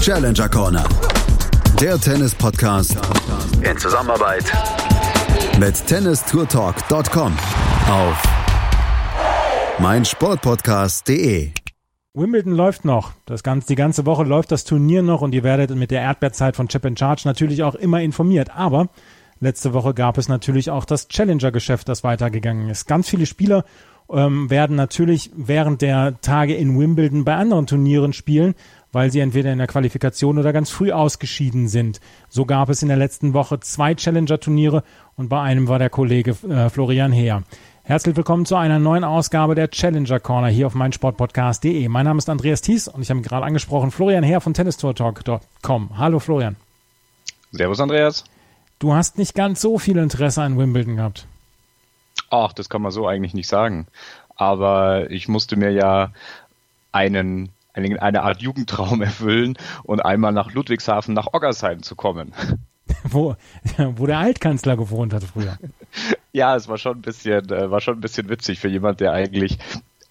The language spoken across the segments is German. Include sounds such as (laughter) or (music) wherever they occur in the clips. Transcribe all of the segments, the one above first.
Challenger Corner. Der Tennis-Podcast in Zusammenarbeit mit tennistourtalk.com auf meinsportpodcast.de. Wimbledon läuft noch. Das ganze, die ganze Woche läuft das Turnier noch und ihr werdet mit der Erdbeerzeit von Chip in Charge natürlich auch immer informiert. Aber letzte Woche gab es natürlich auch das Challenger-Geschäft, das weitergegangen ist. Ganz viele Spieler ähm, werden natürlich während der Tage in Wimbledon bei anderen Turnieren spielen, weil sie entweder in der Qualifikation oder ganz früh ausgeschieden sind. So gab es in der letzten Woche zwei Challenger-Turniere und bei einem war der Kollege äh, Florian Heer. Herzlich willkommen zu einer neuen Ausgabe der Challenger Corner hier auf meinsportpodcast.de. Mein Name ist Andreas Thies und ich habe gerade angesprochen Florian Heer von tennistourtalk.com. Hallo Florian. Servus Andreas. Du hast nicht ganz so viel Interesse an Wimbledon gehabt. Ach, das kann man so eigentlich nicht sagen. Aber ich musste mir ja einen eine Art Jugendtraum erfüllen und einmal nach Ludwigshafen nach Oggersheim zu kommen. (laughs) Wo, wo der Altkanzler gewohnt hat früher. (laughs) Ja, es war schon ein bisschen, äh, war schon ein bisschen witzig für jemand, der eigentlich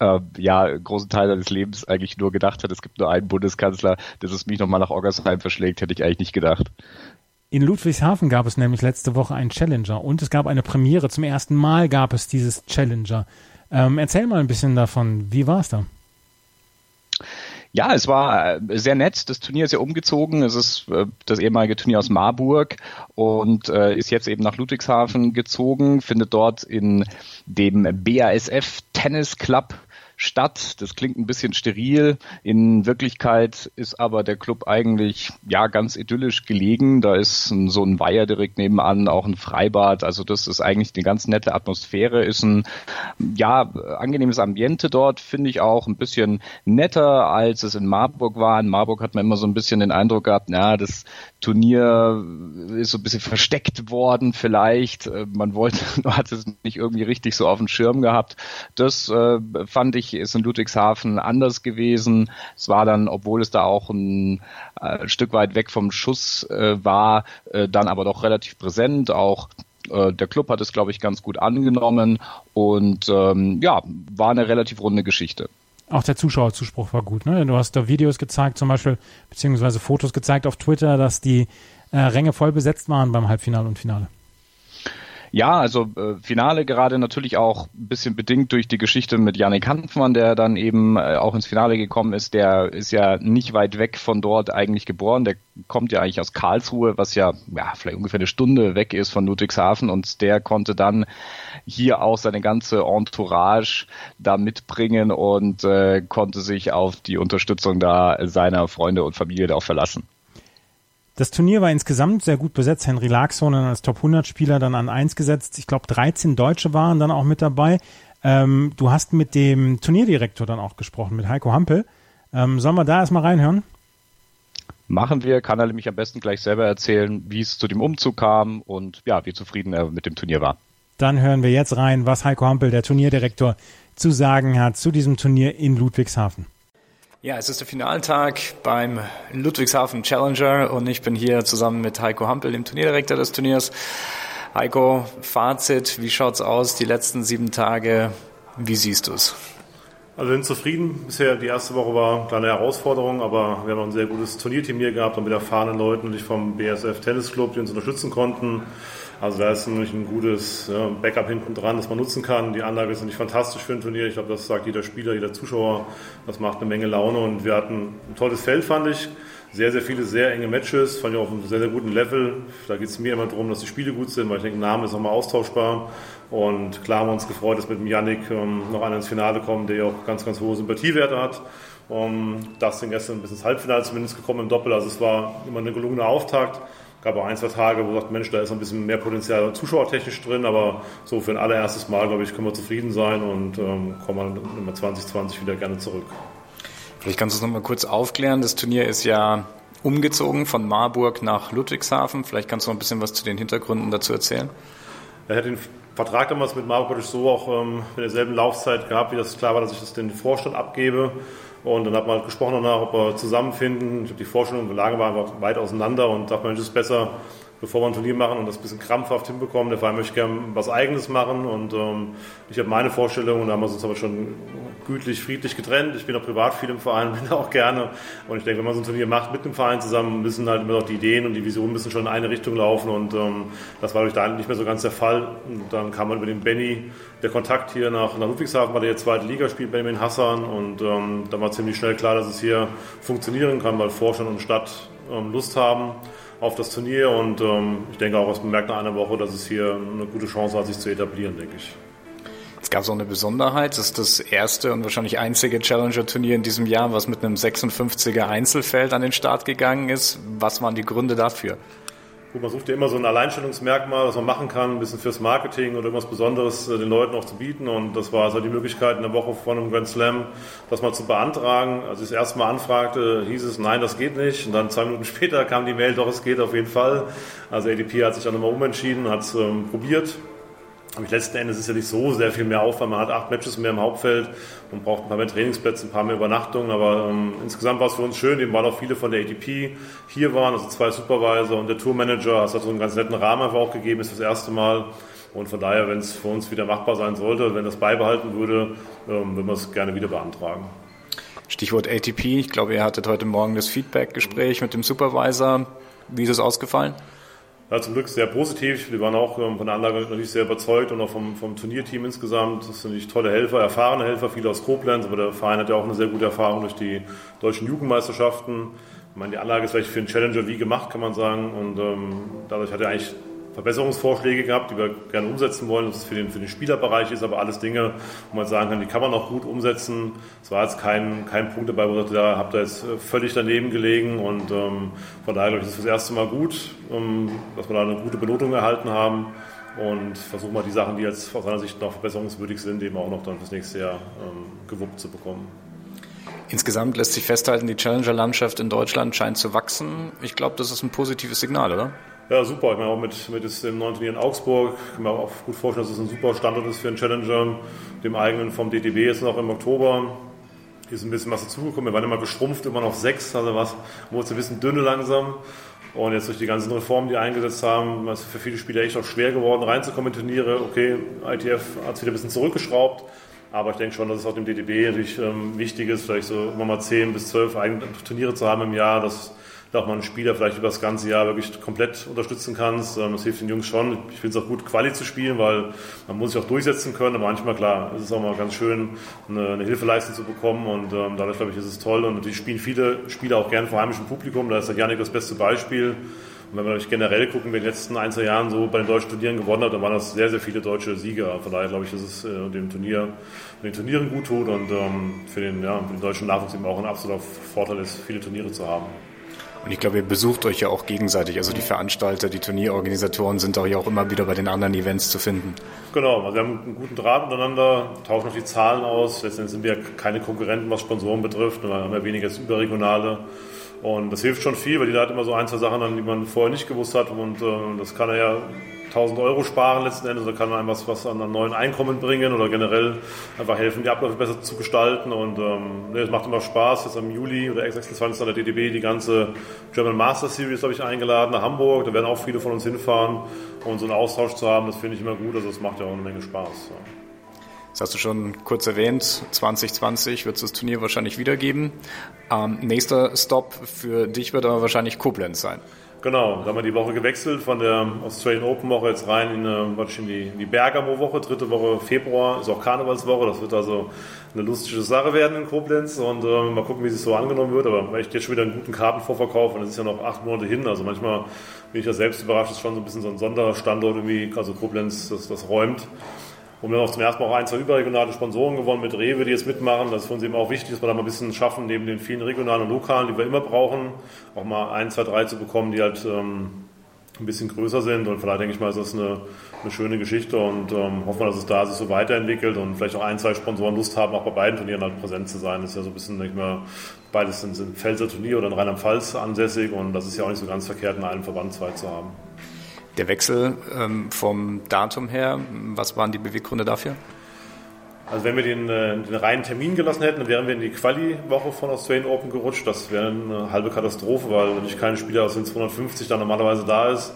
äh, ja, großen Teil seines Lebens eigentlich nur gedacht hat, es gibt nur einen Bundeskanzler, dass es mich nochmal nach Oggersheim verschlägt, hätte ich eigentlich nicht gedacht. In Ludwigshafen gab es nämlich letzte Woche einen Challenger und es gab eine Premiere. Zum ersten Mal gab es dieses Challenger. Ähm, erzähl mal ein bisschen davon. Wie war es da? Ja, es war äh, sehr nett. Das Turnier ist ja umgezogen. Es ist äh, das ehemalige Turnier aus Marburg und äh, ist jetzt eben nach Ludwigshafen gezogen, findet dort in dem BASF Tennis Club Stadt. Das klingt ein bisschen steril. In Wirklichkeit ist aber der Club eigentlich ja ganz idyllisch gelegen. Da ist ein, so ein Weiher direkt nebenan, auch ein Freibad. Also das ist eigentlich eine ganz nette Atmosphäre. Ist ein ja angenehmes Ambiente dort, finde ich auch ein bisschen netter als es in Marburg war. In Marburg hat man immer so ein bisschen den Eindruck gehabt, na das Turnier ist so ein bisschen versteckt worden vielleicht. Man wollte, (laughs) hat es nicht irgendwie richtig so auf dem Schirm gehabt. Das äh, fand ich ist in Ludwigshafen anders gewesen. Es war dann, obwohl es da auch ein, äh, Stück weit weg vom Schuss äh, war, äh, dann aber doch relativ präsent. Auch äh, der Club hat es, glaube ich, ganz gut angenommen und ähm, ja, war eine relativ runde Geschichte. Auch der Zuschauerzuspruch war gut. Ne? Du hast da Videos gezeigt, zum Beispiel, beziehungsweise Fotos gezeigt auf Twitter, dass die äh, Ränge voll besetzt waren beim Halbfinale und Finale. Ja, also äh, Finale gerade natürlich auch ein bisschen bedingt durch die Geschichte mit Yannick Hanfmann, der dann eben äh, auch ins Finale gekommen ist. Der ist ja nicht weit weg von dort eigentlich geboren. Der kommt ja eigentlich aus Karlsruhe, was ja, ja vielleicht ungefähr eine Stunde weg ist von Ludwigshafen und der konnte dann hier auch seine ganze Entourage da mitbringen und äh, konnte sich auf die Unterstützung da seiner Freunde und Familie da auch verlassen. Das Turnier war insgesamt sehr gut besetzt. Henry Laaksonen als Top 100 Spieler dann an eins gesetzt. Ich glaube, 13 Deutsche waren dann auch mit dabei. Ähm, du hast mit dem Turnierdirektor dann auch gesprochen, mit Heiko Hampel. Ähm, sollen wir da erstmal reinhören? Machen wir, kann er nämlich am besten gleich selber erzählen, wie es zu dem Umzug kam und ja, wie zufrieden er mit dem Turnier war. Dann hören wir jetzt rein, was Heiko Hampel, der Turnierdirektor, zu sagen hat zu diesem Turnier in Ludwigshafen. Ja, es ist der Finaltag beim Ludwigshafen Challenger und ich bin hier zusammen mit Heiko Hampel, dem Turnierdirektor des Turniers. Heiko, Fazit, wie schaut's aus die letzten sieben Tage? Wie siehst du es? Also bin zufrieden. Bisher die erste Woche war eine kleine Herausforderung, aber wir haben ein sehr gutes Turnierteam hier gehabt und mit erfahrenen Leuten ich vom BSF Tennis Club, die uns unterstützen konnten. Also da ist nämlich ein gutes Backup hinten dran, das man nutzen kann. Die Anlage ist nicht fantastisch für ein Turnier. Ich glaube, das sagt jeder Spieler, jeder Zuschauer. Das macht eine Menge Laune und wir hatten ein tolles Feld, fand ich. Sehr, sehr viele sehr enge Matches, fand ich auf einem sehr, sehr guten Level. Da geht es mir immer darum, dass die Spiele gut sind, weil ich denke, Name ist nochmal austauschbar. Und klar haben wir uns gefreut, dass mit dem Yannick ähm, noch einer ins Finale kommt, der ja auch ganz, ganz hohe Sympathiewerte hat. Um, das sind gestern bis ins Halbfinale zumindest gekommen im Doppel. Also es war immer eine gelungene Auftakt gab auch ein, zwei Tage, wo sagt, Mensch, da ist ein bisschen mehr Potenzial zuschauertechnisch drin, aber so für ein allererstes Mal, glaube ich, können wir zufrieden sein und ähm, kommen dann 2020 wieder gerne zurück. Vielleicht kannst du es nochmal kurz aufklären. Das Turnier ist ja umgezogen von Marburg nach Ludwigshafen. Vielleicht kannst du noch ein bisschen was zu den Hintergründen dazu erzählen. Er hat den Vertrag damals mit Marburg so auch ähm, mit derselben Laufzeit gehabt, wie das klar war, dass ich das den Vorstand abgebe. Und dann hat man halt gesprochen danach, ob wir zusammenfinden. Ich glaube, die Vorstellungen und Lage waren einfach weit auseinander und dachte es ist besser, bevor wir ein Turnier machen und das ein bisschen krampfhaft hinbekommen. Der Verein möchte gerne was Eigenes machen und ähm, ich habe meine Vorstellung und da haben wir uns aber schon gütlich, friedlich getrennt. Ich bin auch privat viel im Verein, (laughs) bin da auch gerne. Und ich denke, wenn man so ein Turnier macht mit dem Verein zusammen, müssen halt immer noch die Ideen und die Visionen müssen schon in eine Richtung laufen. Und ähm, das war durch da nicht mehr so ganz der Fall. Und dann kam man über den Benny, der Kontakt hier nach, nach Ludwigshafen, weil der jetzt zweite Liga spielt, Benjamin Hassan. Und ähm, dann war ziemlich schnell klar, dass es hier funktionieren kann, weil Vorstand und Stadt ähm, Lust haben auf das Turnier und ähm, ich denke auch, es bemerkt nach einer Woche, dass es hier eine gute Chance hat, sich zu etablieren, denke ich. Es gab so eine Besonderheit, das ist das erste und wahrscheinlich einzige Challenger-Turnier in diesem Jahr, was mit einem 56er Einzelfeld an den Start gegangen ist. Was waren die Gründe dafür? Gut, man sucht ja immer so ein Alleinstellungsmerkmal, was man machen kann, ein bisschen fürs Marketing oder irgendwas Besonderes äh, den Leuten auch zu bieten. Und das war also die Möglichkeit, in der Woche vor einem Grand Slam das mal zu beantragen. Als ich das erste Mal anfragte, hieß es, nein, das geht nicht. Und dann zwei Minuten (laughs) später kam die Mail, doch, es geht auf jeden Fall. Also ADP hat sich dann nochmal umentschieden, hat es ähm, probiert aber letzten Endes ist ja nicht so sehr viel mehr Aufwand. Man hat acht Matches mehr im Hauptfeld und braucht ein paar mehr Trainingsplätze, ein paar mehr Übernachtungen. Aber ähm, insgesamt war es für uns schön, eben weil auch viele von der ATP hier waren, also zwei Supervisor und der Tourmanager. Es hat so einen ganz netten Rahmen einfach auch gegeben, ist das erste Mal. Und von daher, wenn es für uns wieder machbar sein sollte, wenn das beibehalten würde, ähm, würden wir es gerne wieder beantragen. Stichwort ATP. Ich glaube, ihr hattet heute Morgen das Feedback-Gespräch mit dem Supervisor. Wie ist es ausgefallen? Ja, zum Glück sehr positiv. Wir waren auch ähm, von der Anlage natürlich sehr überzeugt und auch vom, vom Turnierteam insgesamt. Das sind natürlich tolle Helfer, erfahrene Helfer, viele aus Koblenz, aber der Verein hat ja auch eine sehr gute Erfahrung durch die deutschen Jugendmeisterschaften. Ich meine, die Anlage ist vielleicht für einen Challenger wie gemacht, kann man sagen. Und ähm, dadurch hat er eigentlich Verbesserungsvorschläge gehabt, die wir gerne umsetzen wollen, dass es für den, für den Spielerbereich ist, aber alles Dinge, wo man sagen kann, die kann man auch gut umsetzen. Es war jetzt kein, kein Punkt dabei, wo ich dachte, da habt ihr jetzt völlig daneben gelegen und ähm, von daher glaube ich, ist das erste Mal gut, ähm, dass wir da eine gute Benotung erhalten haben und versuchen mal die Sachen, die jetzt aus seiner Sicht noch verbesserungswürdig sind, eben auch noch dann fürs nächste Jahr ähm, gewuppt zu bekommen. Insgesamt lässt sich festhalten, die Challenger-Landschaft in Deutschland scheint zu wachsen. Ich glaube, das ist ein positives Signal, oder? Ja, super. Ich meine, auch mit, mit dem neuen Turnier in Augsburg kann man auch gut vorstellen, dass es ein super Standort ist für einen Challenger. Dem eigenen vom DTB jetzt noch im Oktober. Hier ist ein bisschen was dazugekommen. Wir waren immer geschrumpft, immer noch sechs, also was, wurde es ein bisschen dünne langsam. Und jetzt durch die ganzen Reformen, die eingesetzt haben, ist es für viele Spieler echt auch schwer geworden, reinzukommen in Turniere. Okay, ITF hat es wieder ein bisschen zurückgeschraubt. Aber ich denke schon, dass es auch dem DTB natürlich ähm, wichtig ist, vielleicht so immer mal zehn bis zwölf eigene Turniere zu haben im Jahr. Das da auch mal einen Spieler vielleicht über das ganze Jahr wirklich komplett unterstützen kannst. Ähm, das hilft den Jungs schon. Ich finde es auch gut, Quali zu spielen, weil man muss sich auch durchsetzen können. Aber manchmal, klar, ist es auch mal ganz schön, eine, eine Hilfeleistung zu bekommen. Und ähm, dadurch, glaube ich, ist es toll. Und natürlich spielen viele Spieler auch gerne vor heimischem Publikum. Da ist der Janik das beste Beispiel. Und wenn wir natürlich generell gucken, wer in den letzten ein, zwei Jahren so bei den deutschen Turnieren gewonnen hat, dann waren das sehr, sehr viele deutsche Sieger. Von daher glaube ich, dass es äh, dem Turnier, den Turnieren gut tut und ähm, für, den, ja, für den deutschen Nachwuchs eben auch ein absoluter Vorteil ist, viele Turniere zu haben. Und ich glaube, ihr besucht euch ja auch gegenseitig. Also die Veranstalter, die Turnierorganisatoren sind auch ja auch immer wieder bei den anderen Events zu finden. Genau, also wir haben einen guten Draht miteinander, tauschen auch die Zahlen aus. Letztendlich sind wir keine Konkurrenten, was Sponsoren betrifft. Wir haben ja weniger als überregionale. Und das hilft schon viel, weil jeder hat immer so ein, zwei Sachen die man vorher nicht gewusst hat. Und äh, das kann er ja 1000 Euro sparen letzten Endes oder kann einem was, was an einem neuen Einkommen bringen oder generell einfach helfen, die Abläufe besser zu gestalten. Und ähm, es macht immer Spaß. Jetzt im Juli oder 26. an der DDB die ganze German Master Series habe ich eingeladen nach Hamburg. Da werden auch viele von uns hinfahren. Und so einen Austausch zu haben, das finde ich immer gut. Also es macht ja auch eine Menge Spaß. Ja. Das hast du schon kurz erwähnt. 2020 wird es das Turnier wahrscheinlich wiedergeben. Ähm, nächster Stop für dich wird aber wahrscheinlich Koblenz sein. Genau, da haben wir die Woche gewechselt von der Australian Open Woche jetzt rein in, äh, in die, die Bergamo Woche. Dritte Woche Februar ist auch Karnevalswoche. Das wird also eine lustige Sache werden in Koblenz und äh, mal gucken, wie es so angenommen wird. Aber ich jetzt schon wieder einen guten Kartenvorverkauf und es ist ja noch acht Monate hin. Also manchmal bin ich ja selbst überrascht, dass schon so ein bisschen so ein Sonderstandort irgendwie, also Koblenz das, das räumt. Und wir haben auch zum ersten Mal auch ein, zwei überregionale Sponsoren gewonnen mit Rewe, die jetzt mitmachen. Das ist für uns eben auch wichtig, dass wir da mal ein bisschen schaffen, neben den vielen regionalen und lokalen, die wir immer brauchen, auch mal ein, zwei, drei zu bekommen, die halt ähm, ein bisschen größer sind. Und vielleicht denke ich mal, ist das eine, eine schöne Geschichte und ähm, hoffen wir, dass es da sich so weiterentwickelt und vielleicht auch ein, zwei Sponsoren Lust haben, auch bei beiden Turnieren halt präsent zu sein. Das ist ja so ein bisschen, denke ich mal, beides sind, sind Pfälzer Turnier oder in Rheinland-Pfalz ansässig und das ist ja auch nicht so ganz verkehrt, in einem Verband zwei zu haben. Der Wechsel ähm, vom Datum her, was waren die Beweggründe dafür? Also wenn wir den, äh, den reinen Termin gelassen hätten, dann wären wir in die Quali-Woche von Australian Open gerutscht. Das wäre eine halbe Katastrophe, weil natürlich kein Spieler aus den 250 da normalerweise da ist.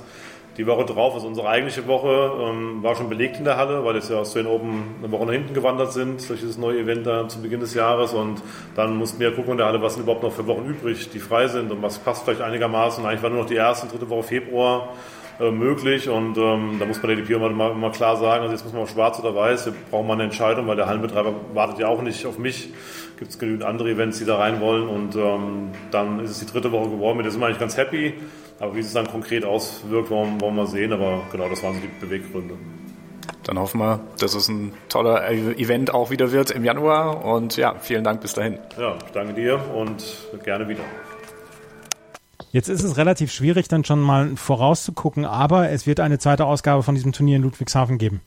Die Woche drauf, also unsere eigentliche Woche, ähm, war schon belegt in der Halle, weil jetzt ja aus den Open eine Woche nach hinten gewandert sind durch dieses neue Event da zu Beginn des Jahres. Und dann mussten wir gucken in der Halle, was sind überhaupt noch für Wochen übrig, die frei sind und was passt vielleicht einigermaßen. Eigentlich war nur noch die erste und dritte Woche Februar äh, möglich und ähm, da muss man der DP immer, immer, immer, klar sagen, also jetzt muss man auch schwarz oder weiß, wir brauchen mal eine Entscheidung, weil der Hallenbetreiber wartet ja auch nicht auf mich. Gibt es genügend andere Events, die da rein wollen und ähm, dann ist es die dritte Woche geworden. Mit der sind wir eigentlich ganz happy, aber wie es dann konkret auswirkt, wollen, wollen wir sehen, aber genau, das waren so die Beweggründe. Dann hoffen wir, dass es ein toller Event auch wieder wird im Januar und ja, vielen Dank bis dahin. Ja, ich danke dir und gerne wieder. Jetzt ist es relativ schwierig, dann schon mal vorauszugucken, aber es wird eine zweite Ausgabe von diesem Turnier in Ludwigshafen geben.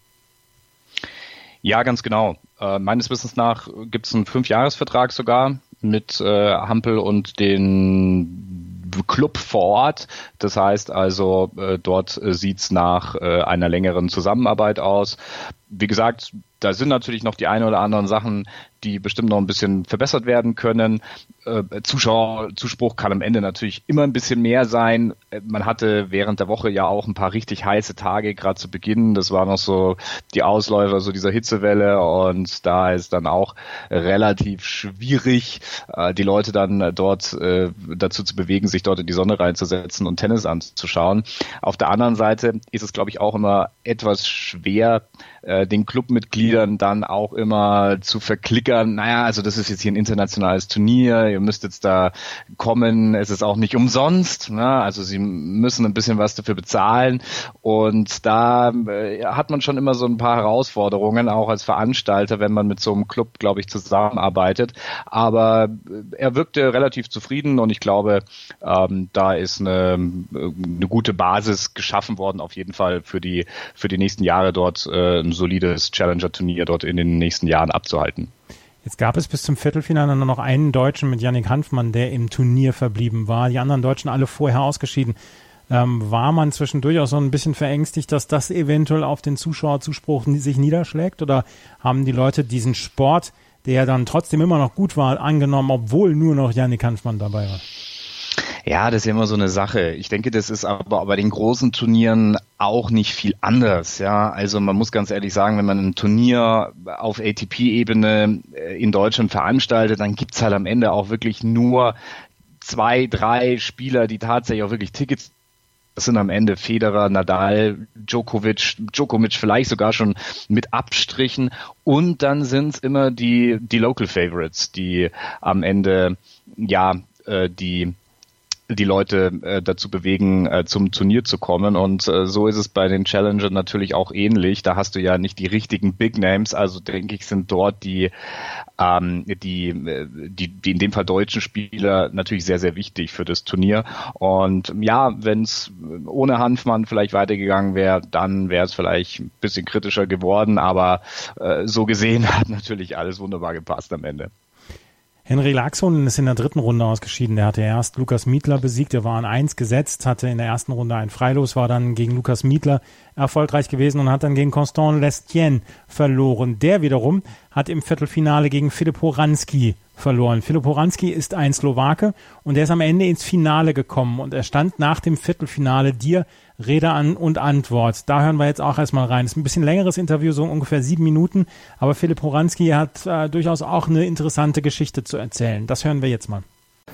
Ja, ganz genau. Äh, meines Wissens nach gibt es einen Fünfjahresvertrag sogar mit äh, Hampel und den Club vor Ort. Das heißt also, äh, dort äh, sieht's nach äh, einer längeren Zusammenarbeit aus. Wie gesagt, da sind natürlich noch die ein oder anderen Sachen, die bestimmt noch ein bisschen verbessert werden können. Äh, Zuschauerzuspruch kann am Ende natürlich immer ein bisschen mehr sein. Äh, man hatte während der Woche ja auch ein paar richtig heiße Tage, gerade zu Beginn. Das war noch so die Ausläufer so dieser Hitzewelle und da ist dann auch relativ schwierig, äh, die Leute dann dort äh, dazu zu bewegen, sich dort in die Sonne reinzusetzen und Tennis anzuschauen. Auf der anderen Seite ist es, glaube ich, auch immer etwas schwer, äh, den Clubmitgliedern dann auch immer zu verklickern, naja, also das ist jetzt hier ein internationales Turnier, ihr müsst jetzt da kommen, es ist auch nicht umsonst, ne? also sie müssen ein bisschen was dafür bezahlen. Und da äh, hat man schon immer so ein paar Herausforderungen, auch als Veranstalter, wenn man mit so einem Club, glaube ich, zusammenarbeitet, aber äh, er wirkte relativ zufrieden und ich glaube, ähm, da ist eine, eine gute Basis geschaffen worden, auf jeden Fall für die, für die nächsten Jahre dort äh, solides Challenger-Turnier dort in den nächsten Jahren abzuhalten. Jetzt gab es bis zum Viertelfinale nur noch einen Deutschen mit Yannick Hanfmann, der im Turnier verblieben war. Die anderen Deutschen alle vorher ausgeschieden. Ähm, war man zwischendurch auch so ein bisschen verängstigt, dass das eventuell auf den Zuschauerzuspruch sich niederschlägt? Oder haben die Leute diesen Sport, der dann trotzdem immer noch gut war, angenommen, obwohl nur noch Yannick Hanfmann dabei war? Ja, das ist immer so eine Sache. Ich denke, das ist aber bei den großen Turnieren auch nicht viel anders. Ja, also man muss ganz ehrlich sagen, wenn man ein Turnier auf ATP-Ebene äh, in Deutschland veranstaltet, dann gibt's halt am Ende auch wirklich nur zwei, drei Spieler, die tatsächlich auch wirklich Tickets das sind am Ende Federer, Nadal, Djokovic, Djokovic vielleicht sogar schon mit Abstrichen. Und dann sind es immer die, die Local Favorites, die am Ende ja äh, die die Leute äh, dazu bewegen, äh, zum Turnier zu kommen. Und äh, so ist es bei den Challenger natürlich auch ähnlich. Da hast du ja nicht die richtigen Big Names. Also denke ich, sind dort die, ähm, die, äh, die, die in dem Fall deutschen Spieler natürlich sehr, sehr wichtig für das Turnier. Und ja, wenn es ohne Hanfmann vielleicht weitergegangen wäre, dann wäre es vielleicht ein bisschen kritischer geworden. Aber äh, so gesehen (laughs) hat natürlich alles wunderbar gepasst am Ende. Henry Laxon ist in der dritten Runde ausgeschieden. Der hatte erst Lukas Mietler besiegt, der war an eins gesetzt, hatte in der ersten Runde ein Freilos, war dann gegen Lukas Mietler erfolgreich gewesen und hat dann gegen Constant Lestien verloren. Der wiederum hat im Viertelfinale gegen Filip Horanski verloren. Filip Horanski ist ein Slowake und der ist am Ende ins Finale gekommen und er stand nach dem Viertelfinale dir Rede an und Antwort. Da hören wir jetzt auch erstmal rein. Das ist ein bisschen längeres Interview, so ungefähr sieben Minuten, aber Philipp Horanski hat äh, durchaus auch eine interessante Geschichte zu erzählen. Das hören wir jetzt mal.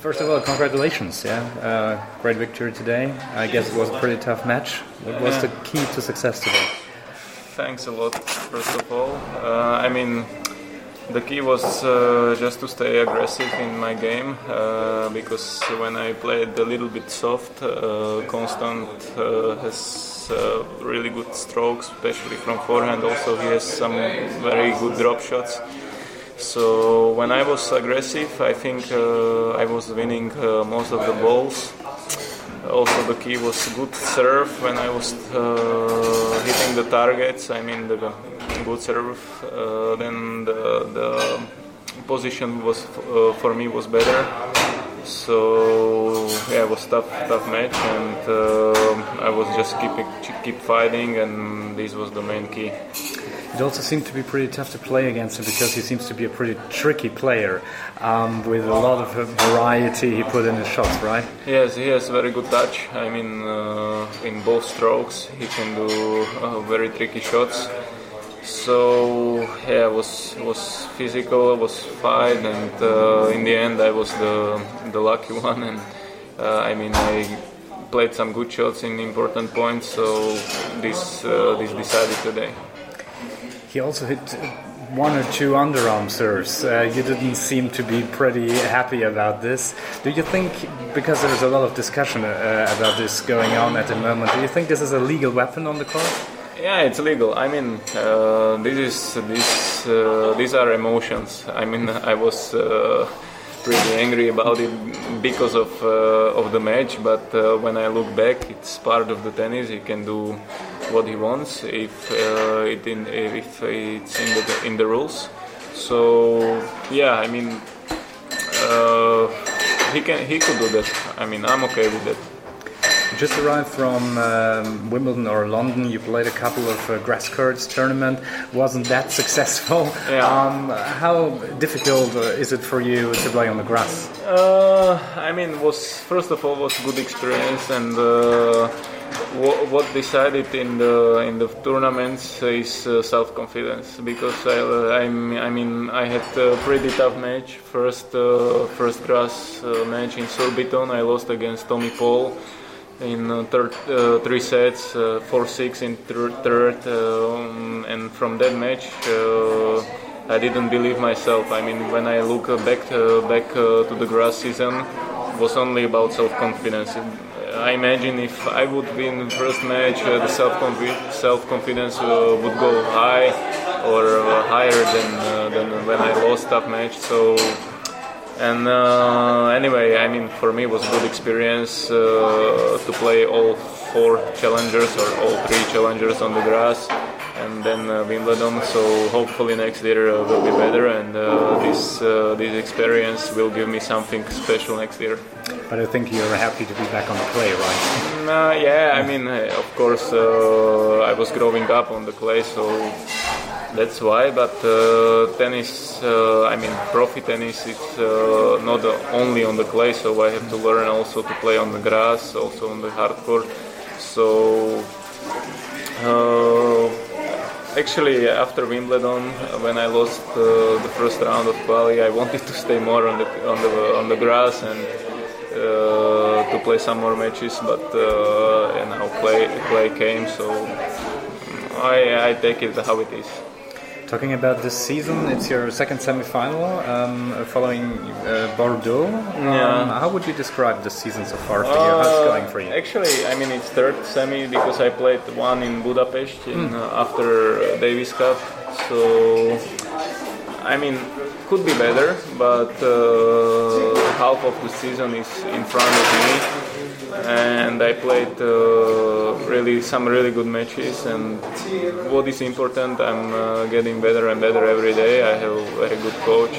First of all, congratulations! Yeah, uh, great victory today. I guess it was a pretty tough match. What was the key to success today? Thanks a lot. First of all, uh, I mean, the key was uh, just to stay aggressive in my game uh, because when I played a little bit soft, uh, Constant uh, has uh, really good strokes, especially from forehand. Also, he has some very good drop shots. So when I was aggressive, I think uh, I was winning most of the balls. Also, the key was good serve when I was hitting the targets. I mean the good serve, uh, then the, the, position was uh, for me was better. So yeah, it was tough, tough match, and uh, I was just keeping keep fighting, and this was the main key. It also seemed to be pretty tough to play against him because he seems to be a pretty tricky player um, with a lot of variety he put in his shots, right? Yes, he has very good touch. I mean, uh, in both strokes, he can do uh, very tricky shots. So yeah, was was physical, was fight, and uh, in the end, I was the the lucky (laughs) one. And uh, I mean, I played some good shots in important points, so this uh, this decided today. He also hit one or two underarm serves. Uh, you didn't seem to be pretty happy about this. Do you think, because there's a lot of discussion uh, about this going on at the moment, do you think this is a legal weapon on the court? Yeah, it's legal. I mean, uh, this is this uh, these are emotions. I mean, (laughs) I was uh, pretty angry about it because of uh, of the match. But uh, when I look back, it's part of the tennis. He can do what he wants if uh, it in, if it's in the in the rules. So yeah, I mean, he can he could do that. I mean, I'm okay with that just arrived from um, Wimbledon or London. You played a couple of uh, grass courts tournament. Wasn't that (laughs) successful? Yeah. Um, how difficult uh, is it for you to play on the grass? Uh, I mean, was first of all was a good experience and. Uh, what decided in the in the tournaments is uh, self confidence because I, uh, I mean I had a pretty tough match first uh, first grass uh, match in Surbiton I lost against Tommy Paul in uh, third, uh, three sets, uh, four six in third, third um, and from that match. I didn't believe myself. I mean, when I look back back to the grass season, it was only about self-confidence. I imagine if I would win the first match, uh, the self self confidence uh, would go high or uh, higher than than when I lost that match. So and uh, anyway, I mean, for me, it was a good experience uh, to play all four challengers or all three challengers on the grass, and then uh, Wimbledon. So hopefully next year uh, will be better, and uh, this uh, this experience will give me something special next year. But I think you're happy to be back on the clay, right? Mm, yeah, I mean, of course, I was growing up on the clay, so that's why. But uh, tennis, uh, I mean, profi tennis, it's uh, not only on the clay, so I have to learn also to play on the grass, also on the hard court. So actually after Wimbledon when I lost uh, the first round of quali I wanted to stay more on the on the on the grass and uh, to play some more matches but uh, and now play play came so I, I take it how it is Talking about this season, it's your second semi-final um, following uh, Bordeaux. Yeah. Um, how would you describe the season so far for you? How's it going for you? Actually, I mean it's third semi because I played one in Budapest in, mm. uh, after Davis Cup. So I mean could be better, but uh, half of the season is in front of me and I played uh, really some really good matches. And what is important, I'm uh, getting better and better every day. I have a very good coach.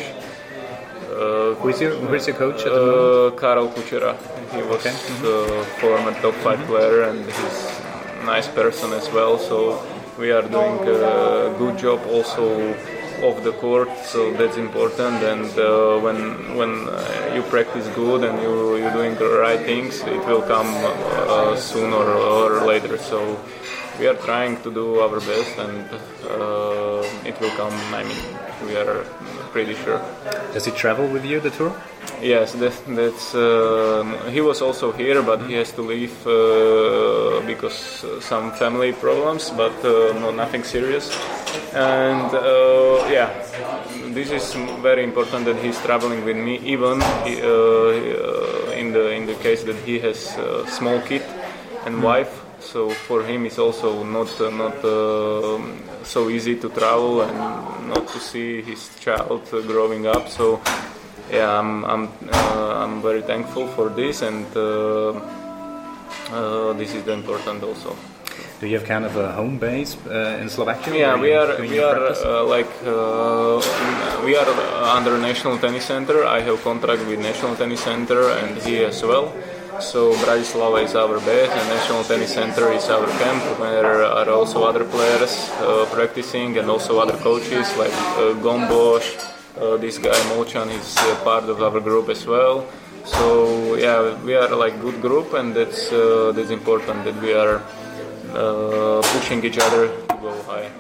Uh, who's your Who's your coach at the moment? Karol Kuchera. He was okay. mm-hmm. former top 5 mm-hmm. player, and he's a nice person as well. So we are doing a good job also off the court, so that's important. And uh, when when uh, you practice good and you you're doing the right things, it will come uh, sooner or later. So we are trying to do our best, and uh, it will come. I mean, we are pretty sure. Does he travel with you the tour? Yes, that, that's. Uh, he was also here, but he has to leave uh, because uh, some family problems, but uh, no, nothing serious. And uh, yeah, this is very important that he's traveling with me, even uh, in the in the case that he has a small kid and mm. wife. So for him, it's also not not so easy to travel and not to see his child growing up. So yeah, I'm I'm uh, I'm very thankful for this, and uh, uh, this is important also. Do you have kind of a home base uh, in Slovakia? Yeah, we are we are uh, like uh, we are under National Tennis Center. I have contract with National Tennis Center and he as well. So Bratislava is our base, and National Tennis Center is our camp, where are also other players uh, practicing and also other coaches like uh, Gombosch. Uh, this guy Mochan is uh, part of our group as well. So yeah, we are like good group, and that's uh, that's important that we are uh, pushing each other to go high.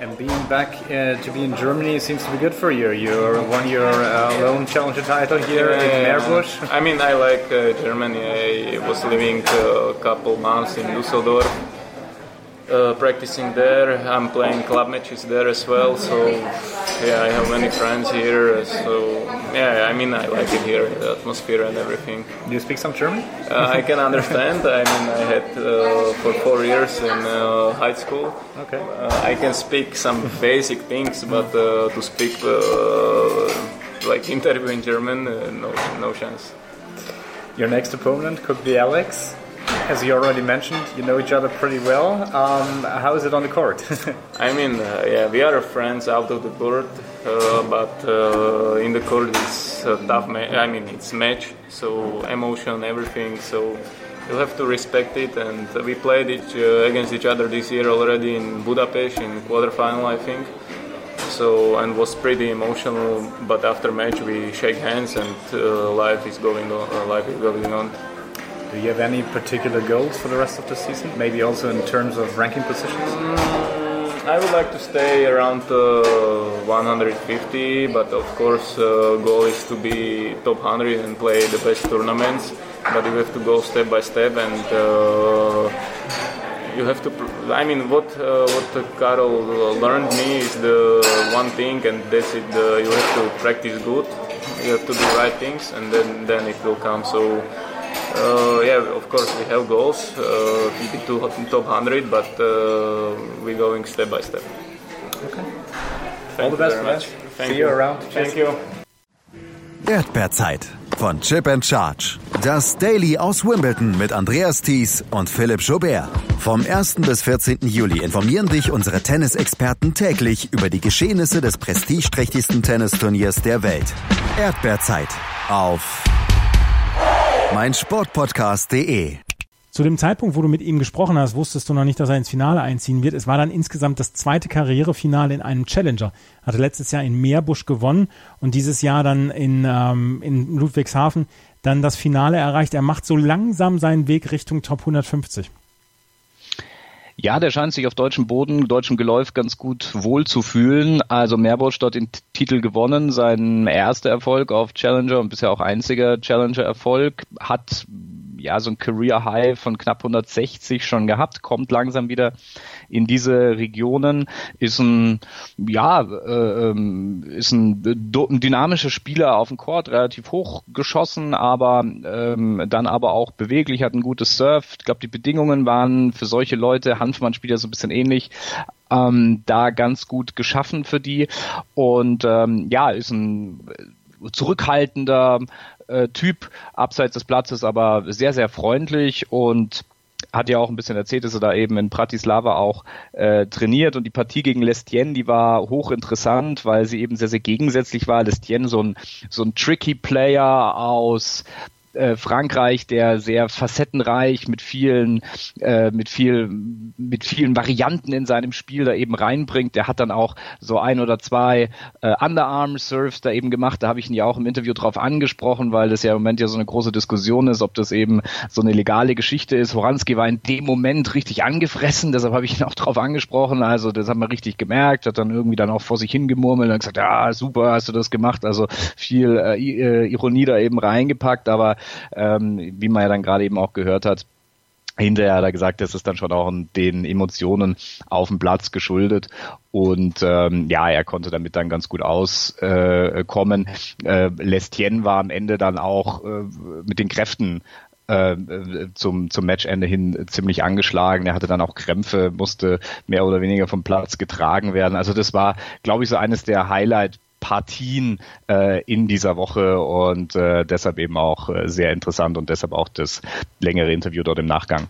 And being back uh, to be in Germany seems to be good for you. You won your uh, lone challenger title here Yeah, in. Meerbusch. I mean, I like uh, Germany. I was living uh, a couple months in Düsseldorf, uh, practicing there. I'm playing club matches there as well. So yeah, I have many friends here. So yeah, I mean, I like it here, the atmosphere and everything. Do you speak some German? Uh, I can understand. I mean, I had uh, for four years in uh, high school. Okay. Uh, I can speak some basic things, but uh, to speak uh, like interview in German, uh, no, no chance. Your next opponent could be Alex. As you already mentioned, you know each other pretty well. Um, how is it on the court? (laughs) I mean, uh, yeah, we are friends out of the court, uh, but uh, in the court it's a tough. Ma- I mean, it's match, so emotion, everything. So you have to respect it. And we played each, uh, against each other this year already in Budapest in quarterfinal, I think. So and was pretty emotional. But after match, we shake hands and uh, life is going on. Uh, life is going on. Do you have any particular goals for the rest of the season? Maybe also in terms of ranking positions? I would like to stay around uh, 150, but of course, uh, goal is to be top 100 and play the best tournaments. But you have to go step by step, and uh, you have to. I mean, what uh, what Carol learned me is the one thing, and that's it. You have to practice good. You have to do right things, and then then it will come. So. Uh, yeah, of course we have goals uh, to top 100, but uh, we're going step by step. Okay. Thank All the you best, man. much. Thank See you around. Thank you. Erdbeerzeit von Chip and Charge. Das Daily aus Wimbledon mit Andreas Thies und Philipp Jobert. Vom 1. bis 14. Juli informieren dich unsere Tennisexperten täglich über die Geschehnisse des prestigeträchtigsten Tennisturniers der Welt. Erdbeerzeit auf meinsportpodcast.de. Zu dem Zeitpunkt, wo du mit ihm gesprochen hast, wusstest du noch nicht, dass er ins Finale einziehen wird. Es war dann insgesamt das zweite Karrierefinale in einem Challenger. Hatte letztes Jahr in Meerbusch gewonnen und dieses Jahr dann in, ähm, in Ludwigshafen dann das Finale erreicht. Er macht so langsam seinen Weg Richtung Top 150. Ja, der scheint sich auf deutschem Boden, deutschem Geläuf ganz gut wohl zu fühlen. Also Meerbusch dort den Titel gewonnen, sein erster Erfolg auf Challenger und bisher auch einziger Challenger-Erfolg, hat ja so ein Career High von knapp 160 schon gehabt, kommt langsam wieder in diese Regionen, ist ein ja äh, ähm, ist ein, ein dynamischer Spieler auf dem Court, relativ hoch geschossen, aber ähm, dann aber auch beweglich, hat ein gutes Surf. Ich glaube, die Bedingungen waren für solche Leute, Hanfmann-Spieler so ein bisschen ähnlich, ähm, da ganz gut geschaffen für die und ähm, ja, ist ein zurückhaltender äh, Typ abseits des Platzes, aber sehr, sehr freundlich und hat ja auch ein bisschen erzählt, dass er da eben in Bratislava auch äh, trainiert und die Partie gegen Lestien, die war hochinteressant, weil sie eben sehr, sehr gegensätzlich war. Lestien so ein, so ein tricky Player aus äh, Frankreich, der sehr facettenreich mit vielen, äh, mit viel, mit vielen Varianten in seinem Spiel da eben reinbringt. Der hat dann auch so ein oder zwei äh, Underarm Serves da eben gemacht. Da habe ich ihn ja auch im Interview drauf angesprochen, weil das ja im Moment ja so eine große Diskussion ist, ob das eben so eine legale Geschichte ist. Horanski war in dem Moment richtig angefressen, deshalb habe ich ihn auch drauf angesprochen. Also das haben wir richtig gemerkt, hat dann irgendwie dann auch vor sich hingemurmelt und gesagt, ja super, hast du das gemacht. Also viel äh, äh, Ironie da eben reingepackt, aber ähm, wie man ja dann gerade eben auch gehört hat, hinterher hat er gesagt, das ist dann schon auch den Emotionen auf dem Platz geschuldet und ähm, ja, er konnte damit dann ganz gut auskommen. Äh, Lestien war am Ende dann auch äh, mit den Kräften äh, zum, zum Matchende hin ziemlich angeschlagen. Er hatte dann auch Krämpfe, musste mehr oder weniger vom Platz getragen werden. Also das war, glaube ich, so eines der Highlight Partien äh, in dieser Woche und äh, deshalb eben auch äh, sehr interessant und deshalb auch das längere Interview dort im Nachgang.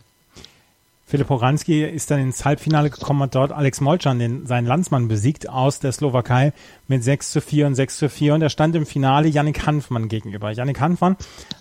Philipp Horanski ist dann ins Halbfinale gekommen, hat dort Alex Molchan, den, seinen Landsmann, besiegt aus der Slowakei mit 6 zu 4 und 6 zu 4 und er stand im Finale Yannick Hanfmann gegenüber. Yannick Hanfmann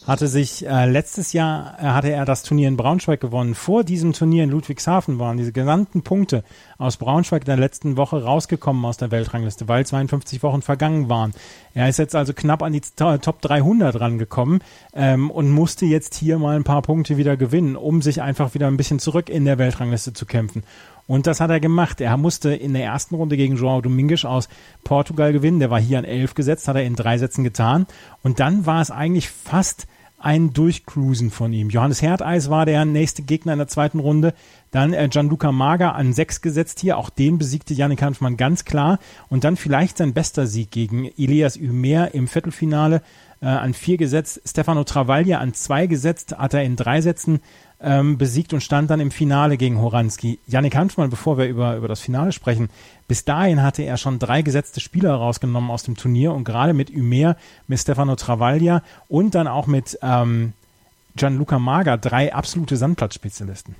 hatte sich äh, letztes Jahr äh, hatte er das Turnier in Braunschweig gewonnen. Vor diesem Turnier in Ludwigshafen waren diese genannten Punkte aus Braunschweig in der letzten Woche rausgekommen aus der Weltrangliste, weil 52 Wochen vergangen waren. Er ist jetzt also knapp an die Top 300 rangekommen ähm, und musste jetzt hier mal ein paar Punkte wieder gewinnen, um sich einfach wieder ein bisschen zurück in der Weltrangliste zu kämpfen. Und das hat er gemacht. Er musste in der ersten Runde gegen João Domingues aus Portugal gewinnen. Der war hier an elf gesetzt, hat er in drei Sätzen getan. Und dann war es eigentlich fast ein Durchcruisen von ihm. Johannes Herdeis war der nächste Gegner in der zweiten Runde. Dann äh, Gianluca Mager an sechs gesetzt hier. Auch den besiegte Janik Hanfmann ganz klar. Und dann vielleicht sein bester Sieg gegen Elias Ümer im Viertelfinale äh, an vier gesetzt. Stefano Travaglia an zwei gesetzt, hat er in drei Sätzen ähm, besiegt und stand dann im Finale gegen Horanski. Yannick Hanfmann, bevor wir über, über das Finale sprechen, bis dahin hatte er schon drei gesetzte Spieler rausgenommen aus dem Turnier und gerade mit Ümer, mit Stefano Travaglia und dann auch mit ähm, Gianluca Maga drei absolute Sandplatzspezialisten.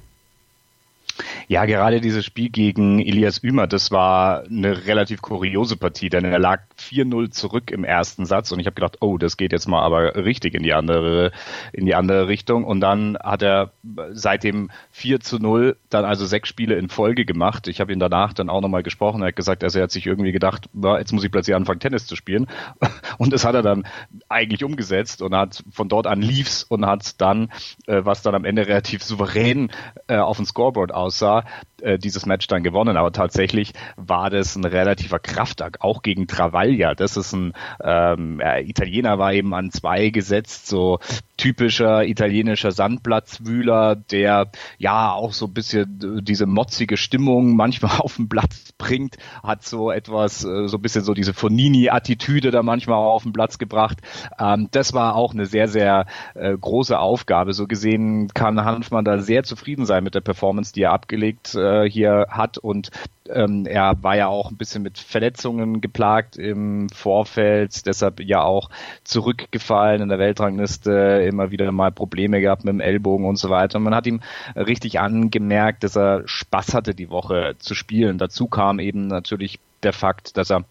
Ja, gerade dieses Spiel gegen Elias Ümer, das war eine relativ kuriose Partie, denn er lag 4-0 zurück im ersten Satz und ich habe gedacht, oh, das geht jetzt mal aber richtig in die andere, in die andere Richtung. Und dann hat er seit dem 4 zu 0 dann also sechs Spiele in Folge gemacht. Ich habe ihn danach dann auch nochmal gesprochen. Er hat gesagt, also er hat sich irgendwie gedacht, jetzt muss ich plötzlich anfangen, Tennis zu spielen. (laughs) Und das hat er dann eigentlich umgesetzt und hat von dort an lief's und hat dann, äh, was dann am Ende relativ souverän äh, auf dem Scoreboard aussah, äh, dieses Match dann gewonnen. Aber tatsächlich war das ein relativer Kraftakt, auch gegen Travaglia. Das ist ein ähm, Italiener, war eben an zwei gesetzt, so typischer italienischer Sandplatzwühler, der ja auch so ein bisschen diese motzige Stimmung manchmal (laughs) auf den Platz bringt, hat so etwas, äh, so ein bisschen so diese Fonini-Attitüde da manchmal auch auf den Platz gebracht. Ähm, das war auch eine sehr, sehr äh, große Aufgabe. So gesehen kann Hanfmann da sehr zufrieden sein mit der Performance, die er abgelegt äh, hier hat und ähm, er war ja auch ein bisschen mit Verletzungen geplagt im Vorfeld, deshalb ja auch zurückgefallen in der Weltrangliste, immer wieder mal Probleme gehabt mit dem Ellbogen und so weiter. Und man hat ihm richtig angemerkt, dass er Spaß hatte, die Woche zu spielen. Dazu kam eben natürlich der Fakt, dass er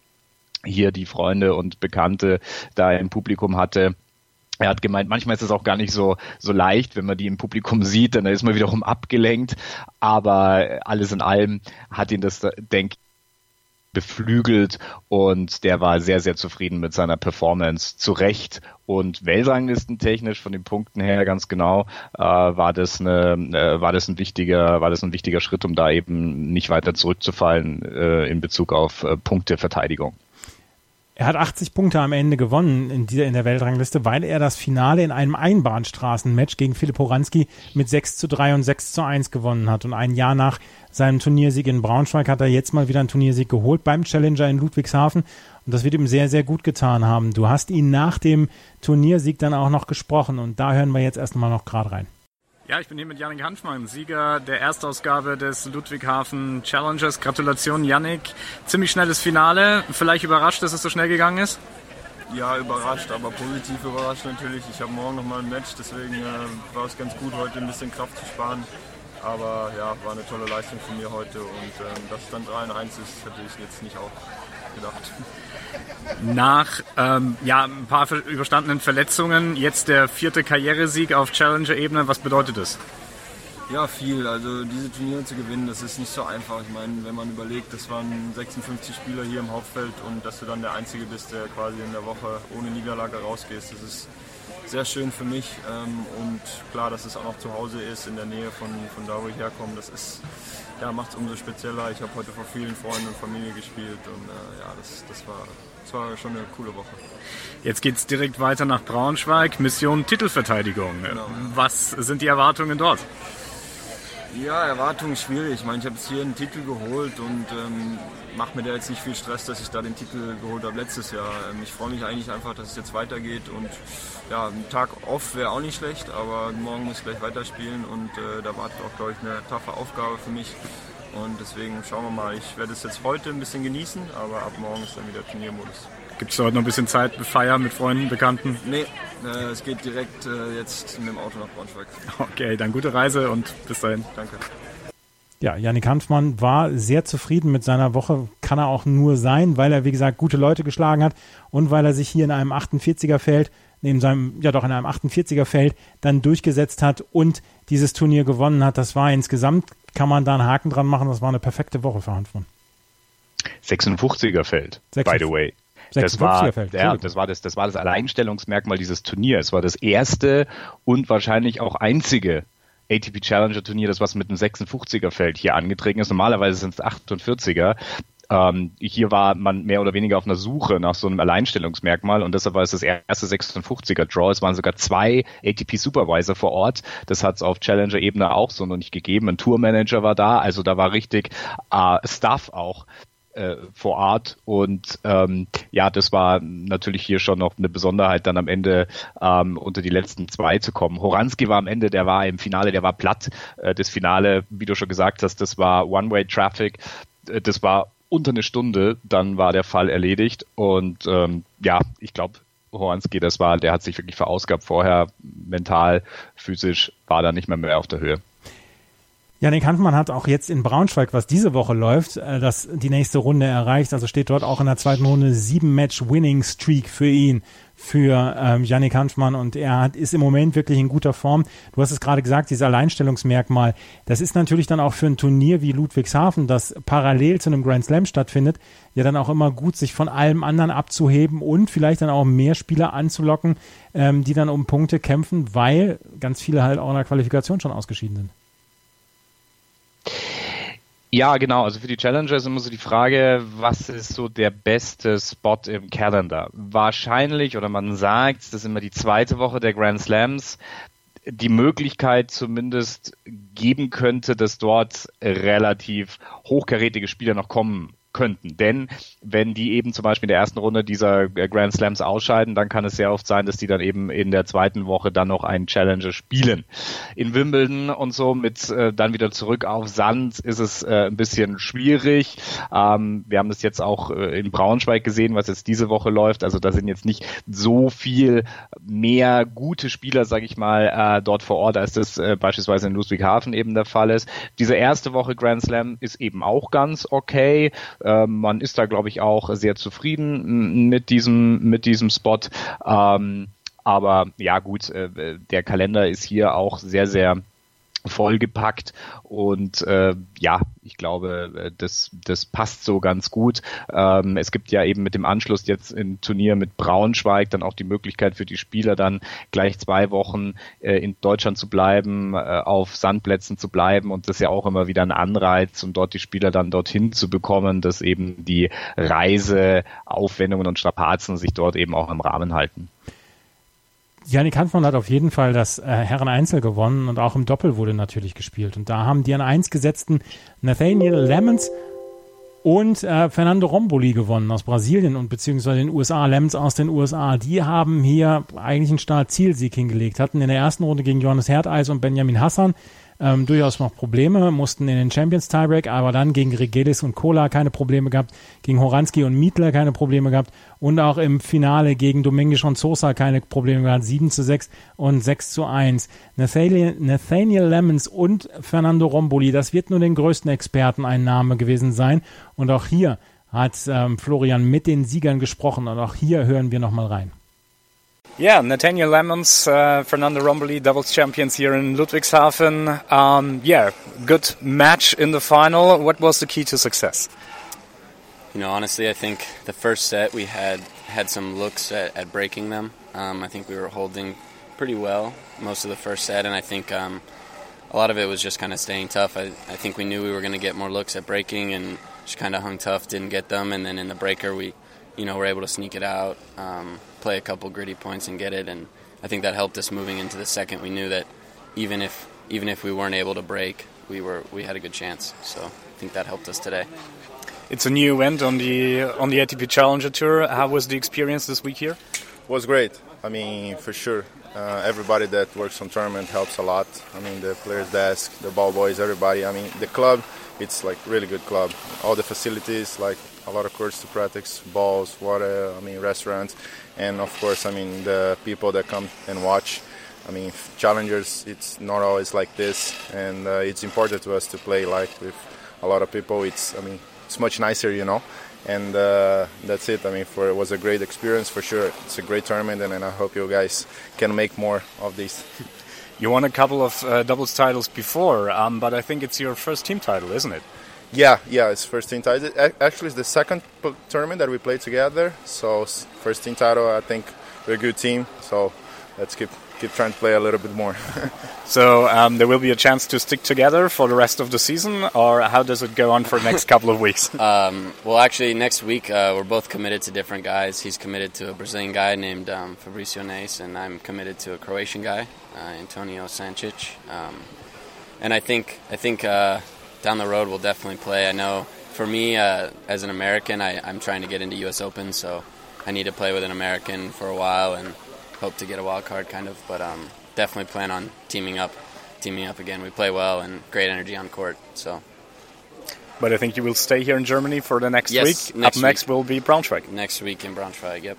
hier die Freunde und Bekannte da im Publikum hatte, er hat gemeint, manchmal ist es auch gar nicht so, so leicht, wenn man die im Publikum sieht, dann ist man wiederum abgelenkt. Aber alles in allem hat ihn das, denke ich, beflügelt und der war sehr, sehr zufrieden mit seiner Performance. Zu Recht und Weltranglistentechnisch von den Punkten her ganz genau äh, war das eine, äh, war das ein wichtiger, war das ein wichtiger Schritt, um da eben nicht weiter zurückzufallen äh, in Bezug auf äh, Punkteverteidigung. Er hat 80 Punkte am Ende gewonnen in, dieser, in der Weltrangliste, weil er das Finale in einem Einbahnstraßenmatch gegen Philipp Horanski mit 6 zu 3 und 6 zu 1 gewonnen hat. Und ein Jahr nach seinem Turniersieg in Braunschweig hat er jetzt mal wieder einen Turniersieg geholt beim Challenger in Ludwigshafen. Und das wird ihm sehr, sehr gut getan haben. Du hast ihn nach dem Turniersieg dann auch noch gesprochen und da hören wir jetzt erstmal noch gerade rein. Ja, ich bin hier mit Yannick Hanfmann, Sieger der Erstausgabe des Ludwighafen Challengers. Gratulation, Yannick. Ziemlich schnelles Finale. Vielleicht überrascht, dass es so schnell gegangen ist? Ja, überrascht, aber positiv überrascht natürlich. Ich habe morgen nochmal ein Match, deswegen äh, war es ganz gut, heute ein bisschen Kraft zu sparen. Aber ja, war eine tolle Leistung von mir heute und ähm, dass es dann 3 in 1 ist, hätte ich jetzt nicht auch gedacht. Nach ähm, ja, ein paar überstandenen Verletzungen, jetzt der vierte Karrieresieg auf Challenger-Ebene. Was bedeutet das? Ja, viel. Also diese Turniere zu gewinnen, das ist nicht so einfach. Ich meine, wenn man überlegt, das waren 56 Spieler hier im Hauptfeld und dass du dann der Einzige bist, der quasi in der Woche ohne Niederlage rausgehst, das ist sehr schön für mich. Ähm, und klar, dass es auch noch zu Hause ist, in der Nähe von, von da, wo ich herkomme, das ist, ja, macht es umso spezieller. Ich habe heute vor vielen Freunden und Familie gespielt und äh, ja, das, das war es war schon eine coole Woche. Jetzt geht es direkt weiter nach Braunschweig. Mission Titelverteidigung. Genau. Was sind die Erwartungen dort? Ja, Erwartungen schwierig. Ich meine, ich habe jetzt hier einen Titel geholt und ähm, mache mir da jetzt nicht viel Stress, dass ich da den Titel geholt habe letztes Jahr. Ähm, ich freue mich eigentlich einfach, dass es jetzt weitergeht und ja, ein Tag off wäre auch nicht schlecht, aber morgen muss ich gleich weiterspielen und äh, da wartet auch, glaube ich, eine taffe Aufgabe für mich. Und deswegen schauen wir mal. Ich werde es jetzt heute ein bisschen genießen, aber ab morgen ist dann wieder Turniermodus. Gibt es heute noch ein bisschen Zeit mit Feiern mit Freunden, Bekannten? Nee, äh, es geht direkt äh, jetzt mit dem Auto nach Braunschweig. Okay, dann gute Reise und bis dahin. Danke. Ja, Yannick Hanfmann war sehr zufrieden mit seiner Woche, kann er auch nur sein, weil er, wie gesagt, gute Leute geschlagen hat und weil er sich hier in einem 48er Feld, neben seinem, ja doch in einem 48er Feld, dann durchgesetzt hat und dieses Turnier gewonnen hat. Das war insgesamt, kann man da einen Haken dran machen, das war eine perfekte Woche für Hanfmann. 56er Feld, 56. by the way. Das war, ja, das war das, das war das Alleinstellungsmerkmal dieses Turniers. Es war das erste und wahrscheinlich auch einzige ATP Challenger Turnier, das was mit einem 56er Feld hier angetreten ist. Normalerweise sind es 48er. Ähm, hier war man mehr oder weniger auf einer Suche nach so einem Alleinstellungsmerkmal und deshalb war es das erste 56er Draw. Es waren sogar zwei ATP Supervisor vor Ort. Das hat es auf Challenger-Ebene auch so noch nicht gegeben. Ein Tourmanager war da, also da war richtig äh, Stuff auch äh, vor Ort. Und ähm, ja, das war natürlich hier schon noch eine Besonderheit, dann am Ende ähm, unter die letzten zwei zu kommen. Horanski war am Ende, der war im Finale, der war platt. Äh, das Finale, wie du schon gesagt hast, das war One-Way-Traffic. Äh, das war unter eine Stunde, dann war der Fall erledigt. Und ähm, ja, ich glaube, Horanski, das war, der hat sich wirklich verausgabt vorher, mental, physisch, war da nicht mehr mehr auf der Höhe. Janik Handmann hat auch jetzt in Braunschweig, was diese Woche läuft, äh, das die nächste Runde erreicht. Also steht dort auch in der zweiten Runde sieben Match Winning Streak für ihn, für ähm, Janik Hanfmann und er hat, ist im Moment wirklich in guter Form. Du hast es gerade gesagt, dieses Alleinstellungsmerkmal, das ist natürlich dann auch für ein Turnier wie Ludwigshafen, das parallel zu einem Grand Slam stattfindet, ja dann auch immer gut, sich von allem anderen abzuheben und vielleicht dann auch mehr Spieler anzulocken, ähm, die dann um Punkte kämpfen, weil ganz viele halt auch in der Qualifikation schon ausgeschieden sind. Ja, genau. Also für die Challenger ist immer so die Frage, was ist so der beste Spot im Calendar? Wahrscheinlich, oder man sagt, das ist immer die zweite Woche der Grand Slams, die Möglichkeit zumindest geben könnte, dass dort relativ hochkarätige Spieler noch kommen könnten. Denn wenn die eben zum Beispiel in der ersten Runde dieser äh, Grand Slams ausscheiden, dann kann es sehr oft sein, dass die dann eben in der zweiten Woche dann noch einen Challenger spielen. In Wimbledon und so mit äh, dann wieder zurück auf Sand ist es äh, ein bisschen schwierig. Ähm, wir haben das jetzt auch äh, in Braunschweig gesehen, was jetzt diese Woche läuft. Also da sind jetzt nicht so viel mehr gute Spieler, sage ich mal, äh, dort vor Ort, als das äh, beispielsweise in Ludwigshafen eben der Fall ist. Diese erste Woche Grand Slam ist eben auch ganz okay. Ähm, man ist da, glaube ich, auch sehr zufrieden mit diesem, mit diesem Spot. Ähm, aber ja gut, äh, der Kalender ist hier auch sehr, sehr vollgepackt und äh, ja, ich glaube, äh, das, das passt so ganz gut. Ähm, es gibt ja eben mit dem Anschluss jetzt im Turnier mit Braunschweig dann auch die Möglichkeit für die Spieler dann gleich zwei Wochen äh, in Deutschland zu bleiben, äh, auf Sandplätzen zu bleiben und das ist ja auch immer wieder ein Anreiz, um dort die Spieler dann dorthin zu bekommen, dass eben die Reiseaufwendungen und Strapazen sich dort eben auch im Rahmen halten. Janik Hanfmann hat auf jeden Fall das äh, Herren-Einzel gewonnen und auch im Doppel wurde natürlich gespielt. Und da haben die an eins gesetzten Nathaniel Lemons und äh, Fernando Romboli gewonnen aus Brasilien und beziehungsweise den USA, Lemons aus den USA. Die haben hier eigentlich einen Start-Zielsieg hingelegt, hatten in der ersten Runde gegen Johannes Herdeis und Benjamin Hassan ähm, durchaus noch Probleme, mussten in den Champions Tiebreak, aber dann gegen Regelis und Kola keine Probleme gehabt, gegen Horanski und Mietler keine Probleme gehabt und auch im Finale gegen Dominguez und Sosa keine Probleme gehabt, 7 zu 6 und 6 zu 1. Nathaniel, Nathaniel Lemons und Fernando Romboli, das wird nur den größten Experten ein Name gewesen sein und auch hier hat ähm, Florian mit den Siegern gesprochen und auch hier hören wir nochmal rein. Yeah, Nathaniel Lemons, uh, Fernando Romboli, doubles champions here in Ludwigshafen. Um, yeah, good match in the final. What was the key to success? You know, honestly, I think the first set we had had some looks at, at breaking them. Um, I think we were holding pretty well most of the first set, and I think um, a lot of it was just kind of staying tough. I, I think we knew we were going to get more looks at breaking, and just kind of hung tough, didn't get them, and then in the breaker we, you know, were able to sneak it out. Um, play a couple gritty points and get it. And I think that helped us moving into the second. We knew that even if even if we weren't able to break, we were we had a good chance. So I think that helped us today. It's a new event on the on the ATP Challenger Tour. How was the experience this week here? It was great. I mean, for sure. Uh, everybody that works on tournament helps a lot. I mean, the players' desk, the ball boys, everybody. I mean, the club, it's like really good club. All the facilities, like a lot of courts to practice, balls, water. I mean, restaurants and of course, I mean the people that come and watch. I mean, challengers, it's not always like this, and uh, it's important to us to play like with a lot of people. It's, I mean, it's much nicer, you know. And uh, that's it. I mean, for it was a great experience for sure. It's a great tournament, and, and I hope you guys can make more of these. You won a couple of uh, doubles titles before, um, but I think it's your first team title, isn't it? Yeah, yeah, it's first team title. Actually, it's the second tournament that we played together. So first team title, I think we're a good team. So let's keep keep trying to play a little bit more. (laughs) so um, there will be a chance to stick together for the rest of the season, or how does it go on for the next (laughs) couple of weeks? (laughs) Um, well, actually, next week uh, we're both committed to different guys. He's committed to a Brazilian guy named um, Fabricio Nace, and I'm committed to a Croatian guy, uh, Antonio Sancic. Um, and I think I think uh, down the road we'll definitely play. I know for me uh, as an American, I, I'm trying to get into U.S. Open, so I need to play with an American for a while and hope to get a wild card, kind of. But um, definitely plan on teaming up, teaming up again. We play well and great energy on court. So. But I think you will stay here in Germany for the next yes, week. Next Up next week. will be Braunschweig. Next week in Braunschweig. Yep.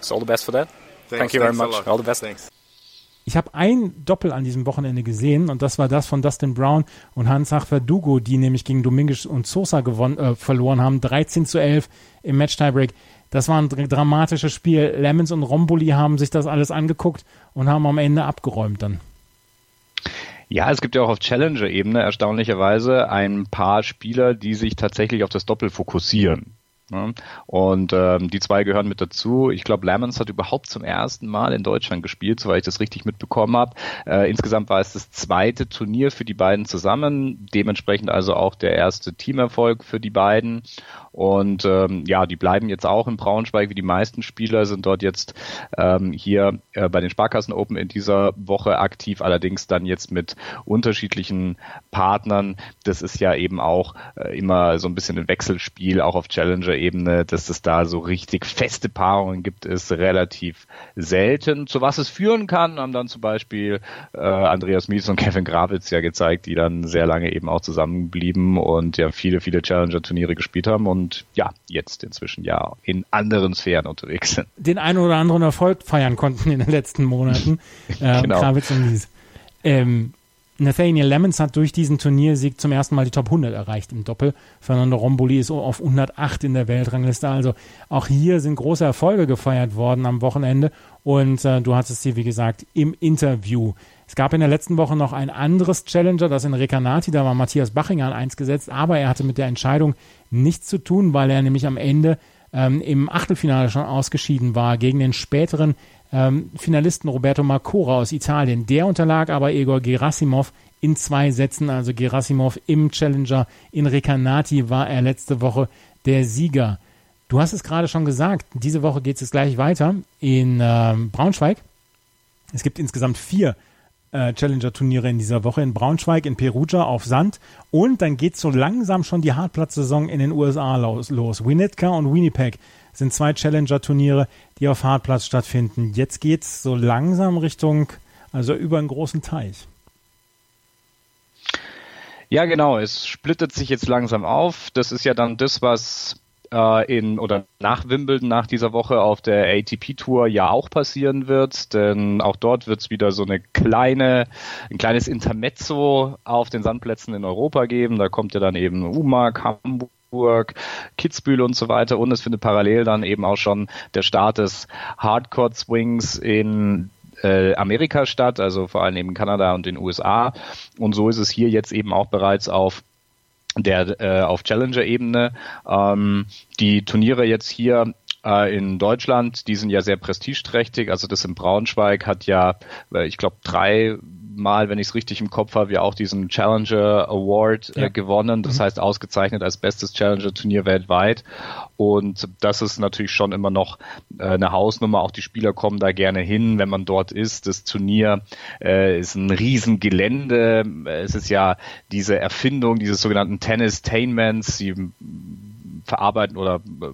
So all the best for that. Thanks, Thank you very much. All the best. Thanks. Ich habe ein Doppel an diesem Wochenende gesehen und das war das von Dustin Brown und Hans-Ach Verdugo, die nämlich gegen Dominguez und Sosa gewonnen, äh, verloren haben. 13 zu 11 im Match-Tiebreak. Das war ein dramatisches Spiel. Lemons und Romboli haben sich das alles angeguckt und haben am Ende abgeräumt dann. Ja, es gibt ja auch auf Challenger-Ebene erstaunlicherweise ein paar Spieler, die sich tatsächlich auf das Doppel fokussieren. Ne? Und ähm, die zwei gehören mit dazu. Ich glaube, Lemons hat überhaupt zum ersten Mal in Deutschland gespielt, soweit ich das richtig mitbekommen habe. Äh, insgesamt war es das zweite Turnier für die beiden zusammen, dementsprechend also auch der erste Teamerfolg für die beiden. Und ähm, ja, die bleiben jetzt auch in Braunschweig, wie die meisten Spieler sind dort jetzt ähm, hier äh, bei den Sparkassen Open in dieser Woche aktiv, allerdings dann jetzt mit unterschiedlichen Partnern. Das ist ja eben auch äh, immer so ein bisschen ein Wechselspiel, auch auf Challenger-Ebene, dass es da so richtig feste Paarungen gibt, ist relativ selten. Zu was es führen kann, haben dann zum Beispiel äh, Andreas Mies und Kevin Gravitz ja gezeigt, die dann sehr lange eben auch zusammenblieben und ja viele, viele Challenger-Turniere gespielt haben und ja, jetzt inzwischen ja in anderen Sphären unterwegs sind. Den einen oder anderen Erfolg feiern konnten in den letzten Monaten. (laughs) Äh, Genau. Kravitz und. Ähm, Nathaniel Lemons hat durch diesen Turniersieg zum ersten Mal die Top 100 erreicht im Doppel. Fernando Romboli ist auf 108 in der Weltrangliste. Also auch hier sind große Erfolge gefeiert worden am Wochenende. Und äh, du hattest sie, wie gesagt, im Interview. Es gab in der letzten Woche noch ein anderes Challenger, das in Recanati, da war Matthias Bachinger an eins gesetzt, aber er hatte mit der Entscheidung nichts zu tun, weil er nämlich am Ende ähm, im Achtelfinale schon ausgeschieden war gegen den späteren ähm, Finalisten Roberto Marcora aus Italien. Der unterlag aber Egor Gerasimov in zwei Sätzen, also Gerasimov im Challenger in Recanati war er letzte Woche der Sieger. Du hast es gerade schon gesagt, diese Woche geht es gleich weiter in ähm, Braunschweig. Es gibt insgesamt vier äh, Challenger-Turniere in dieser Woche in Braunschweig, in Perugia auf Sand und dann geht so langsam schon die Hartplatz-Saison in den USA los, los. Winnetka und Winnipeg sind zwei Challenger-Turniere, die auf Hartplatz stattfinden. Jetzt geht's so langsam Richtung, also über einen großen Teich. Ja, genau. Es splittet sich jetzt langsam auf. Das ist ja dann das, was äh, in oder nach Wimbledon nach dieser Woche auf der ATP Tour ja auch passieren wird, denn auch dort wird es wieder so eine kleine, ein kleines Intermezzo auf den Sandplätzen in Europa geben. Da kommt ja dann eben Umag, Hamburg. Kitzbühel und so weiter und es findet parallel dann eben auch schon der Start des Hardcore Swings in äh, Amerika statt, also vor allem eben Kanada und den USA. Und so ist es hier jetzt eben auch bereits auf der äh, auf Challenger-Ebene. Ähm, die Turniere jetzt hier äh, in Deutschland, die sind ja sehr prestigeträchtig. Also das in Braunschweig hat ja, äh, ich glaube, drei Mal, wenn ich es richtig im Kopf habe, ja auch diesen Challenger Award Ja. äh, gewonnen. Das heißt ausgezeichnet als bestes Challenger-Turnier weltweit. Und das ist natürlich schon immer noch äh, eine Hausnummer. Auch die Spieler kommen da gerne hin, wenn man dort ist. Das Turnier äh, ist ein Riesengelände. Es ist ja diese Erfindung dieses sogenannten Tennis-Tainments. Sie verarbeiten oder äh,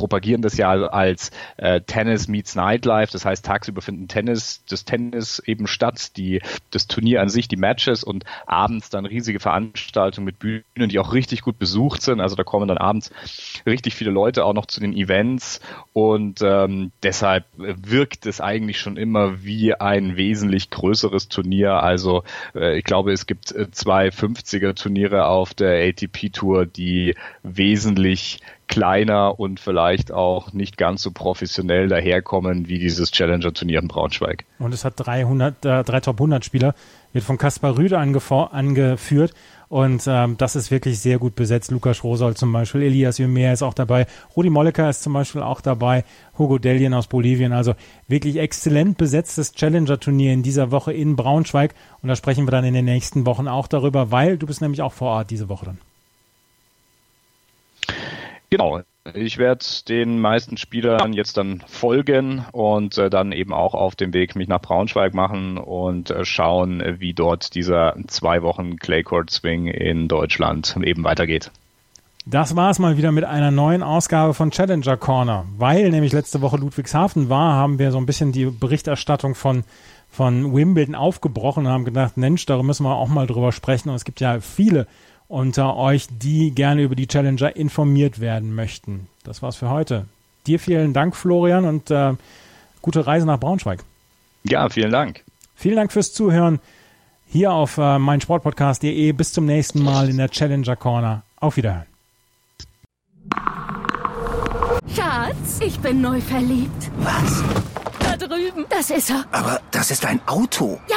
propagieren das ja als äh, Tennis meets Nightlife. Das heißt, tagsüber finden Tennis, das Tennis eben statt, die, das Turnier an sich, die Matches und abends dann riesige Veranstaltungen mit Bühnen, die auch richtig gut besucht sind. Also da kommen dann abends richtig viele Leute auch noch zu den Events und ähm, deshalb wirkt es eigentlich schon immer wie ein wesentlich größeres Turnier. Also äh, ich glaube, es gibt äh, zwei 50er Turniere auf der ATP Tour, die wesentlich kleiner und vielleicht auch nicht ganz so professionell daherkommen wie dieses Challenger-Turnier in Braunschweig. Und es hat 300, äh, drei Top 100 Spieler, wird von Kaspar Rüde angeführt und ähm, das ist wirklich sehr gut besetzt. Lukas Rosold zum Beispiel, Elias Jumer ist auch dabei, Rudi Molleker ist zum Beispiel auch dabei, Hugo Delien aus Bolivien. Also wirklich exzellent besetztes Challenger-Turnier in dieser Woche in Braunschweig. Und da sprechen wir dann in den nächsten Wochen auch darüber, weil du bist nämlich auch vor Ort diese Woche dann. Genau. Ich werde den meisten Spielern jetzt dann folgen und äh, dann eben auch auf dem Weg mich nach Braunschweig machen und äh, schauen, wie dort dieser zwei Wochen Claycourt Swing in Deutschland eben weitergeht. Das war es mal wieder mit einer neuen Ausgabe von Challenger Corner. Weil nämlich letzte Woche Ludwigshafen war, haben wir so ein bisschen die Berichterstattung von, von Wimbledon aufgebrochen und haben gedacht, Mensch, darüber müssen wir auch mal drüber sprechen. Und es gibt ja viele unter euch, die gerne über die Challenger informiert werden möchten. Das war's für heute. Dir vielen Dank, Florian, und äh, gute Reise nach Braunschweig. Ja, vielen Dank. Vielen Dank fürs Zuhören hier auf äh, meinsportpodcast.de. Bis zum nächsten Mal in der Challenger Corner. Auf Wiederhören. Schatz, ich bin neu verliebt. Was? Da drüben. Das ist er. Aber das ist ein Auto. Ja,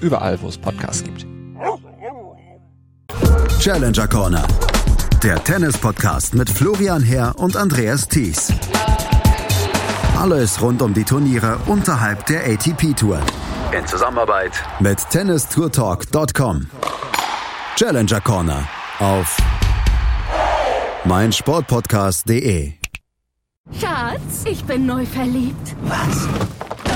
Überall, wo es Podcasts gibt. Challenger Corner. Der Tennis-Podcast mit Florian Herr und Andreas Thies. Alles rund um die Turniere unterhalb der ATP-Tour. In Zusammenarbeit mit tennistourtalk.com. Challenger Corner auf meinsportpodcast.de. Schatz, ich bin neu verliebt. Was?